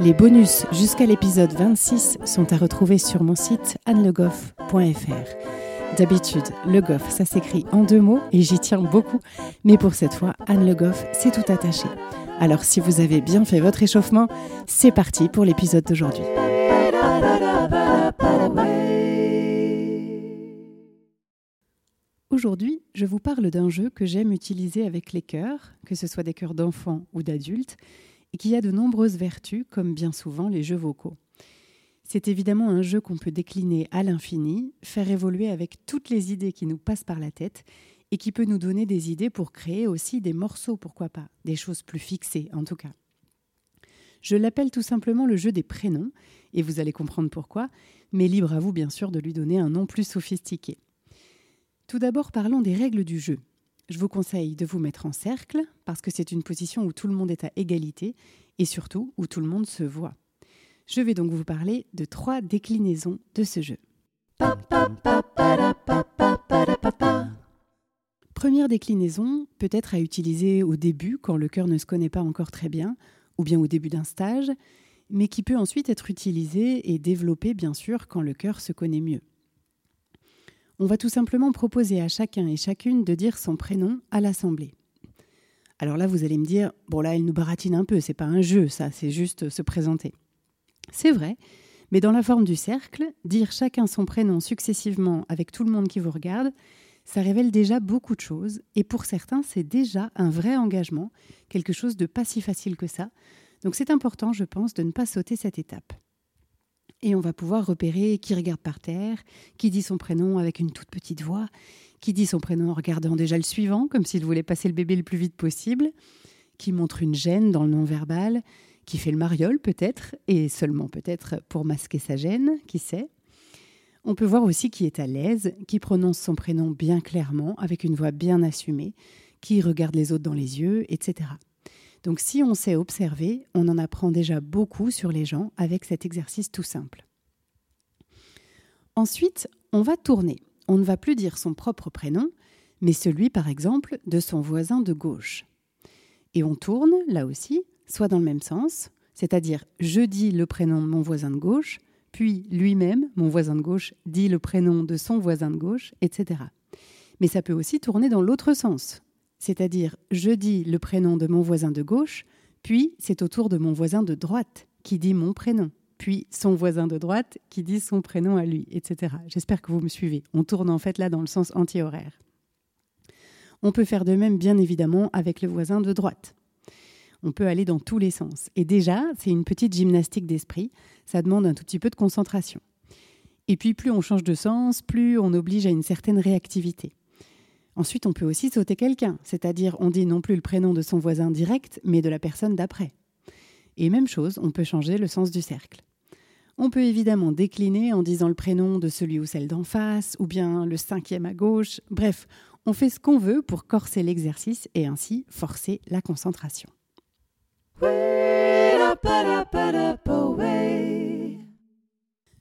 Les bonus jusqu'à l'épisode 26 sont à retrouver sur mon site annelegoff.fr. D'habitude, Le Goff, ça s'écrit en deux mots et j'y tiens beaucoup, mais pour cette fois, Anne Le Goff, c'est tout attaché. Alors si vous avez bien fait votre échauffement, c'est parti pour l'épisode d'aujourd'hui. Aujourd'hui, je vous parle d'un jeu que j'aime utiliser avec les chœurs, que ce soit des chœurs d'enfants ou d'adultes, qui a de nombreuses vertus, comme bien souvent les jeux vocaux. C'est évidemment un jeu qu'on peut décliner à l'infini, faire évoluer avec toutes les idées qui nous passent par la tête, et qui peut nous donner des idées pour créer aussi des morceaux, pourquoi pas, des choses plus fixées en tout cas. Je l'appelle tout simplement le jeu des prénoms, et vous allez comprendre pourquoi, mais libre à vous bien sûr de lui donner un nom plus sophistiqué. Tout d'abord, parlons des règles du jeu. Je vous conseille de vous mettre en cercle, parce que c'est une position où tout le monde est à égalité, et surtout où tout le monde se voit. Je vais donc vous parler de trois déclinaisons de ce jeu. Première déclinaison, peut-être à utiliser au début quand le cœur ne se connaît pas encore très bien, ou bien au début d'un stage, mais qui peut ensuite être utilisée et développée bien sûr quand le cœur se connaît mieux. On va tout simplement proposer à chacun et chacune de dire son prénom à l'assemblée. Alors là, vous allez me dire, bon là, elle nous baratine un peu, c'est pas un jeu, ça, c'est juste se présenter. C'est vrai, mais dans la forme du cercle, dire chacun son prénom successivement avec tout le monde qui vous regarde, ça révèle déjà beaucoup de choses, et pour certains, c'est déjà un vrai engagement, quelque chose de pas si facile que ça. Donc c'est important, je pense, de ne pas sauter cette étape et on va pouvoir repérer qui regarde par terre, qui dit son prénom avec une toute petite voix, qui dit son prénom en regardant déjà le suivant, comme s'il voulait passer le bébé le plus vite possible, qui montre une gêne dans le non-verbal, qui fait le mariole peut-être, et seulement peut-être pour masquer sa gêne, qui sait. On peut voir aussi qui est à l'aise, qui prononce son prénom bien clairement, avec une voix bien assumée, qui regarde les autres dans les yeux, etc. Donc si on sait observer, on en apprend déjà beaucoup sur les gens avec cet exercice tout simple. Ensuite, on va tourner. On ne va plus dire son propre prénom, mais celui, par exemple, de son voisin de gauche. Et on tourne, là aussi, soit dans le même sens, c'est-à-dire je dis le prénom de mon voisin de gauche, puis lui-même, mon voisin de gauche, dit le prénom de son voisin de gauche, etc. Mais ça peut aussi tourner dans l'autre sens c'est-à-dire je dis le prénom de mon voisin de gauche, puis c'est au tour de mon voisin de droite qui dit mon prénom, puis son voisin de droite qui dit son prénom à lui, etc. J'espère que vous me suivez. On tourne en fait là dans le sens anti-horaire. On peut faire de même bien évidemment avec le voisin de droite. On peut aller dans tous les sens. Et déjà, c'est une petite gymnastique d'esprit, ça demande un tout petit peu de concentration. Et puis plus on change de sens, plus on oblige à une certaine réactivité. Ensuite, on peut aussi sauter quelqu'un, c'est-à-dire on dit non plus le prénom de son voisin direct, mais de la personne d'après. Et même chose, on peut changer le sens du cercle. On peut évidemment décliner en disant le prénom de celui ou celle d'en face, ou bien le cinquième à gauche. Bref, on fait ce qu'on veut pour corser l'exercice et ainsi forcer la concentration.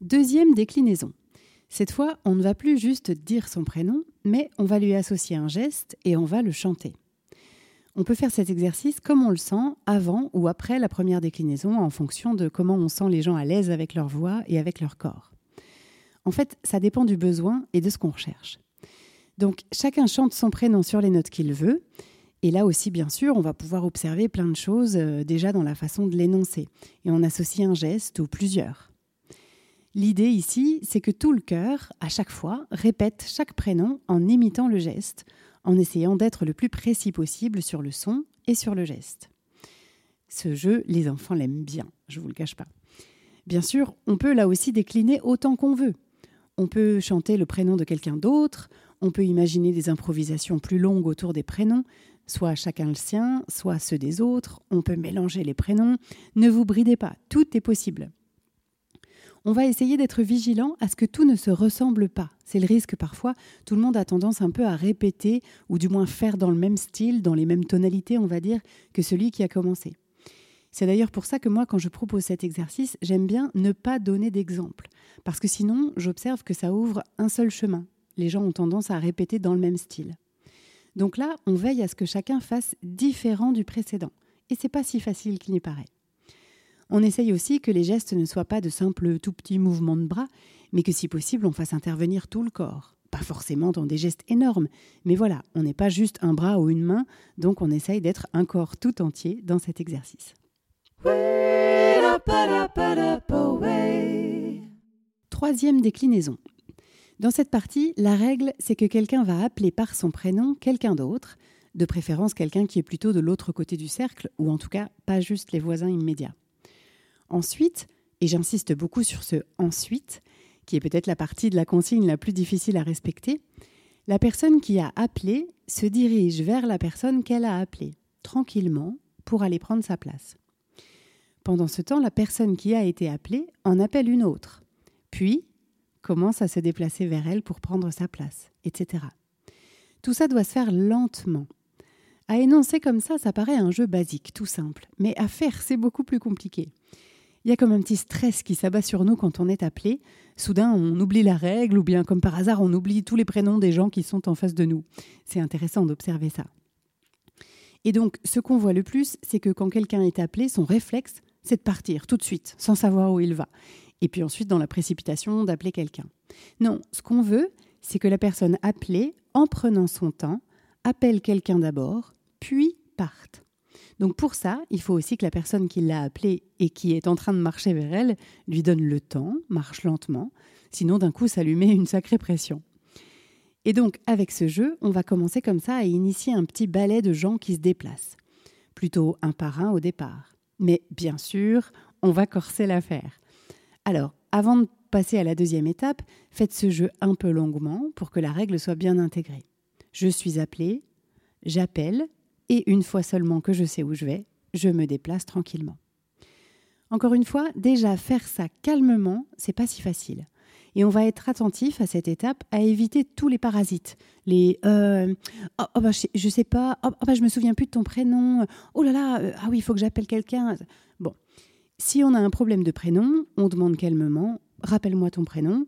Deuxième déclinaison. Cette fois, on ne va plus juste dire son prénom, mais on va lui associer un geste et on va le chanter. On peut faire cet exercice comme on le sent avant ou après la première déclinaison en fonction de comment on sent les gens à l'aise avec leur voix et avec leur corps. En fait, ça dépend du besoin et de ce qu'on recherche. Donc chacun chante son prénom sur les notes qu'il veut. Et là aussi, bien sûr, on va pouvoir observer plein de choses euh, déjà dans la façon de l'énoncer. Et on associe un geste ou plusieurs. L'idée ici, c'est que tout le cœur, à chaque fois, répète chaque prénom en imitant le geste, en essayant d'être le plus précis possible sur le son et sur le geste. Ce jeu, les enfants l'aiment bien, je ne vous le cache pas. Bien sûr, on peut là aussi décliner autant qu'on veut. On peut chanter le prénom de quelqu'un d'autre, on peut imaginer des improvisations plus longues autour des prénoms, soit chacun le sien, soit ceux des autres, on peut mélanger les prénoms, ne vous bridez pas, tout est possible. On va essayer d'être vigilant à ce que tout ne se ressemble pas. C'est le risque parfois, tout le monde a tendance un peu à répéter, ou du moins faire dans le même style, dans les mêmes tonalités, on va dire, que celui qui a commencé. C'est d'ailleurs pour ça que moi, quand je propose cet exercice, j'aime bien ne pas donner d'exemple. Parce que sinon, j'observe que ça ouvre un seul chemin. Les gens ont tendance à répéter dans le même style. Donc là, on veille à ce que chacun fasse différent du précédent. Et c'est pas si facile qu'il n'y paraît. On essaye aussi que les gestes ne soient pas de simples tout petits mouvements de bras, mais que si possible, on fasse intervenir tout le corps. Pas forcément dans des gestes énormes, mais voilà, on n'est pas juste un bras ou une main, donc on essaye d'être un corps tout entier dans cet exercice. Troisième déclinaison. Dans cette partie, la règle, c'est que quelqu'un va appeler par son prénom quelqu'un d'autre, de préférence quelqu'un qui est plutôt de l'autre côté du cercle, ou en tout cas pas juste les voisins immédiats. Ensuite, et j'insiste beaucoup sur ce ensuite, qui est peut-être la partie de la consigne la plus difficile à respecter, la personne qui a appelé se dirige vers la personne qu'elle a appelée, tranquillement, pour aller prendre sa place. Pendant ce temps, la personne qui a été appelée en appelle une autre, puis commence à se déplacer vers elle pour prendre sa place, etc. Tout ça doit se faire lentement. À énoncer comme ça, ça paraît un jeu basique, tout simple, mais à faire, c'est beaucoup plus compliqué. Il y a comme un petit stress qui s'abat sur nous quand on est appelé. Soudain, on oublie la règle, ou bien comme par hasard, on oublie tous les prénoms des gens qui sont en face de nous. C'est intéressant d'observer ça. Et donc, ce qu'on voit le plus, c'est que quand quelqu'un est appelé, son réflexe, c'est de partir tout de suite, sans savoir où il va. Et puis ensuite, dans la précipitation, d'appeler quelqu'un. Non, ce qu'on veut, c'est que la personne appelée, en prenant son temps, appelle quelqu'un d'abord, puis parte. Donc pour ça, il faut aussi que la personne qui l'a appelée et qui est en train de marcher vers elle lui donne le temps, marche lentement, sinon d'un coup ça lui met une sacrée pression. Et donc avec ce jeu, on va commencer comme ça à initier un petit ballet de gens qui se déplacent, plutôt un par un au départ. Mais bien sûr, on va corser l'affaire. Alors, avant de passer à la deuxième étape, faites ce jeu un peu longuement pour que la règle soit bien intégrée. Je suis appelé, j'appelle, et une fois seulement que je sais où je vais, je me déplace tranquillement. Encore une fois, déjà faire ça calmement, c'est pas si facile. Et on va être attentif à cette étape à éviter tous les parasites. Les euh, oh, oh bah, je, sais pas, oh, oh, bah, je me souviens plus de ton prénom. Oh là là, euh, ah oui, il faut que j'appelle quelqu'un. Bon, si on a un problème de prénom, on demande calmement rappelle-moi ton prénom.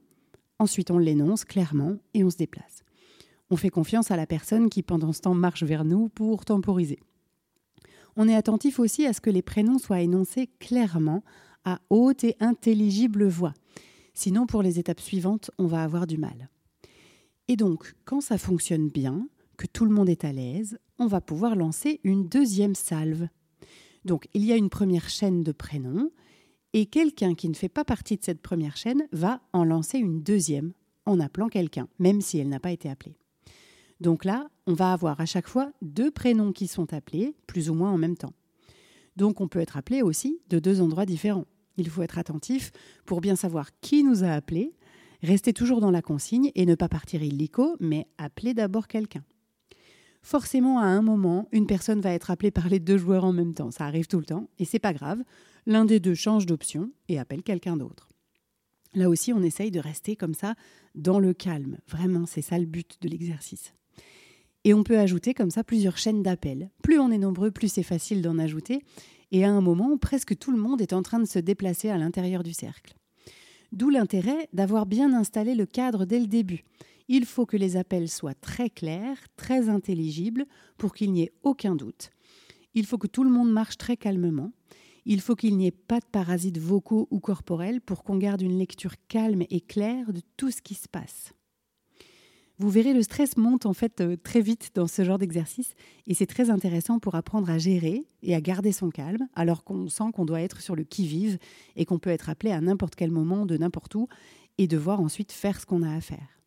Ensuite, on l'énonce clairement et on se déplace. On fait confiance à la personne qui, pendant ce temps, marche vers nous pour temporiser. On est attentif aussi à ce que les prénoms soient énoncés clairement, à haute et intelligible voix. Sinon, pour les étapes suivantes, on va avoir du mal. Et donc, quand ça fonctionne bien, que tout le monde est à l'aise, on va pouvoir lancer une deuxième salve. Donc, il y a une première chaîne de prénoms, et quelqu'un qui ne fait pas partie de cette première chaîne va en lancer une deuxième en appelant quelqu'un, même si elle n'a pas été appelée. Donc là, on va avoir à chaque fois deux prénoms qui sont appelés, plus ou moins en même temps. Donc on peut être appelé aussi de deux endroits différents. Il faut être attentif pour bien savoir qui nous a appelés, rester toujours dans la consigne et ne pas partir illico, mais appeler d'abord quelqu'un. Forcément, à un moment, une personne va être appelée par les deux joueurs en même temps. Ça arrive tout le temps et c'est pas grave. L'un des deux change d'option et appelle quelqu'un d'autre. Là aussi, on essaye de rester comme ça dans le calme. Vraiment, c'est ça le but de l'exercice. Et on peut ajouter comme ça plusieurs chaînes d'appels. Plus on est nombreux, plus c'est facile d'en ajouter et à un moment, presque tout le monde est en train de se déplacer à l'intérieur du cercle. D'où l'intérêt d'avoir bien installé le cadre dès le début. Il faut que les appels soient très clairs, très intelligibles, pour qu'il n'y ait aucun doute. Il faut que tout le monde marche très calmement. Il faut qu'il n'y ait pas de parasites vocaux ou corporels pour qu'on garde une lecture calme et claire de tout ce qui se passe. Vous verrez, le stress monte en fait euh, très vite dans ce genre d'exercice et c'est très intéressant pour apprendre à gérer et à garder son calme alors qu'on sent qu'on doit être sur le qui-vive et qu'on peut être appelé à n'importe quel moment de n'importe où et devoir ensuite faire ce qu'on a à faire.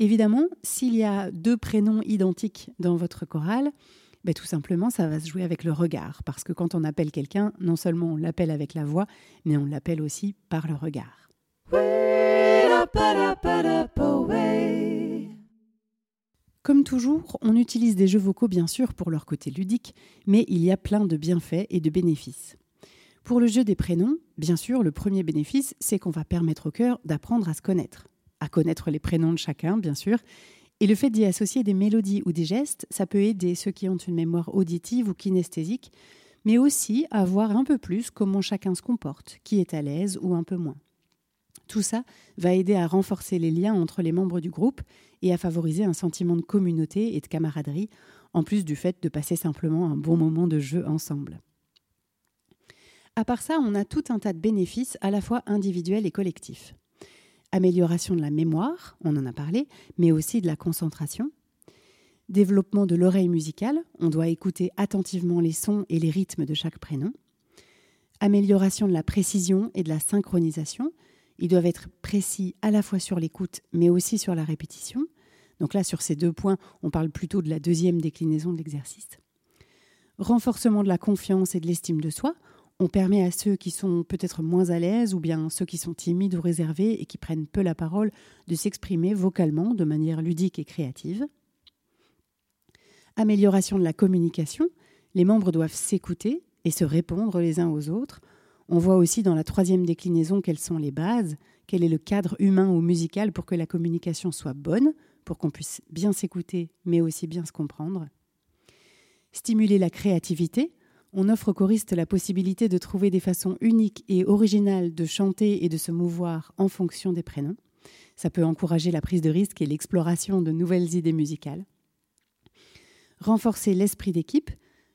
Évidemment, s'il y a deux prénoms identiques dans votre chorale, ben tout simplement, ça va se jouer avec le regard. Parce que quand on appelle quelqu'un, non seulement on l'appelle avec la voix, mais on l'appelle aussi par le regard. Comme toujours, on utilise des jeux vocaux bien sûr pour leur côté ludique, mais il y a plein de bienfaits et de bénéfices. Pour le jeu des prénoms, bien sûr, le premier bénéfice, c'est qu'on va permettre au cœur d'apprendre à se connaître, à connaître les prénoms de chacun, bien sûr, et le fait d'y associer des mélodies ou des gestes, ça peut aider ceux qui ont une mémoire auditive ou kinesthésique, mais aussi à voir un peu plus comment chacun se comporte, qui est à l'aise ou un peu moins. Tout ça va aider à renforcer les liens entre les membres du groupe et à favoriser un sentiment de communauté et de camaraderie, en plus du fait de passer simplement un bon moment de jeu ensemble. À part ça, on a tout un tas de bénéfices à la fois individuels et collectifs. Amélioration de la mémoire, on en a parlé, mais aussi de la concentration. Développement de l'oreille musicale, on doit écouter attentivement les sons et les rythmes de chaque prénom. Amélioration de la précision et de la synchronisation, ils doivent être précis à la fois sur l'écoute, mais aussi sur la répétition. Donc là, sur ces deux points, on parle plutôt de la deuxième déclinaison de l'exercice. Renforcement de la confiance et de l'estime de soi. On permet à ceux qui sont peut-être moins à l'aise ou bien ceux qui sont timides ou réservés et qui prennent peu la parole de s'exprimer vocalement de manière ludique et créative. Amélioration de la communication. Les membres doivent s'écouter et se répondre les uns aux autres on voit aussi dans la troisième déclinaison quelles sont les bases, quel est le cadre humain ou musical pour que la communication soit bonne, pour qu'on puisse bien s'écouter, mais aussi bien se comprendre. Stimuler la créativité, on offre aux choristes la possibilité de trouver des façons uniques et originales de chanter et de se mouvoir en fonction des prénoms. Ça peut encourager la prise de risque et l'exploration de nouvelles idées musicales. Renforcer l'esprit d'équipe,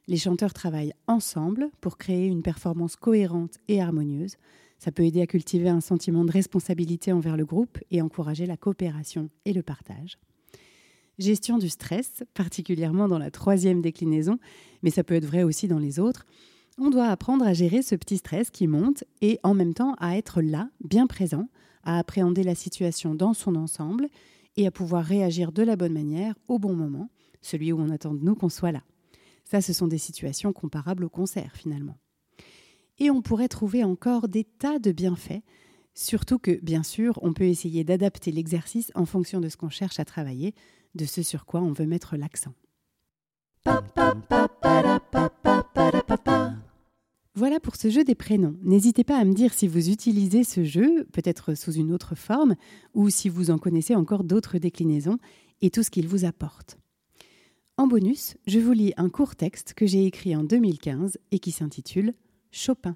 les chanteurs travaillent ensemble pour créer une performance cohérente et harmonieuse. Ça peut aider à cultiver un sentiment de responsabilité envers le groupe et encourager la coopération et le partage. Gestion du stress, particulièrement dans la troisième déclinaison, mais ça peut être vrai aussi dans les autres. On doit apprendre à gérer ce petit stress qui monte et en même temps à être là, bien présent, à appréhender la situation dans son ensemble et à pouvoir réagir de la bonne manière au bon moment, celui où on attend de nous qu'on soit là. Ça, ce sont des situations comparables au concert finalement. Et on pourrait trouver encore des tas de bienfaits, surtout que, bien sûr, on peut essayer d'adapter l'exercice en fonction de ce qu'on cherche à travailler, de ce sur quoi on veut mettre l'accent. Voilà pour ce jeu des prénoms. N'hésitez pas à me dire si vous utilisez ce jeu, peut-être sous une autre forme, ou si vous en connaissez encore d'autres déclinaisons, et tout ce qu'il vous apporte. En bonus, je vous lis un court texte que j'ai écrit en 2015 et qui s'intitule Chopin.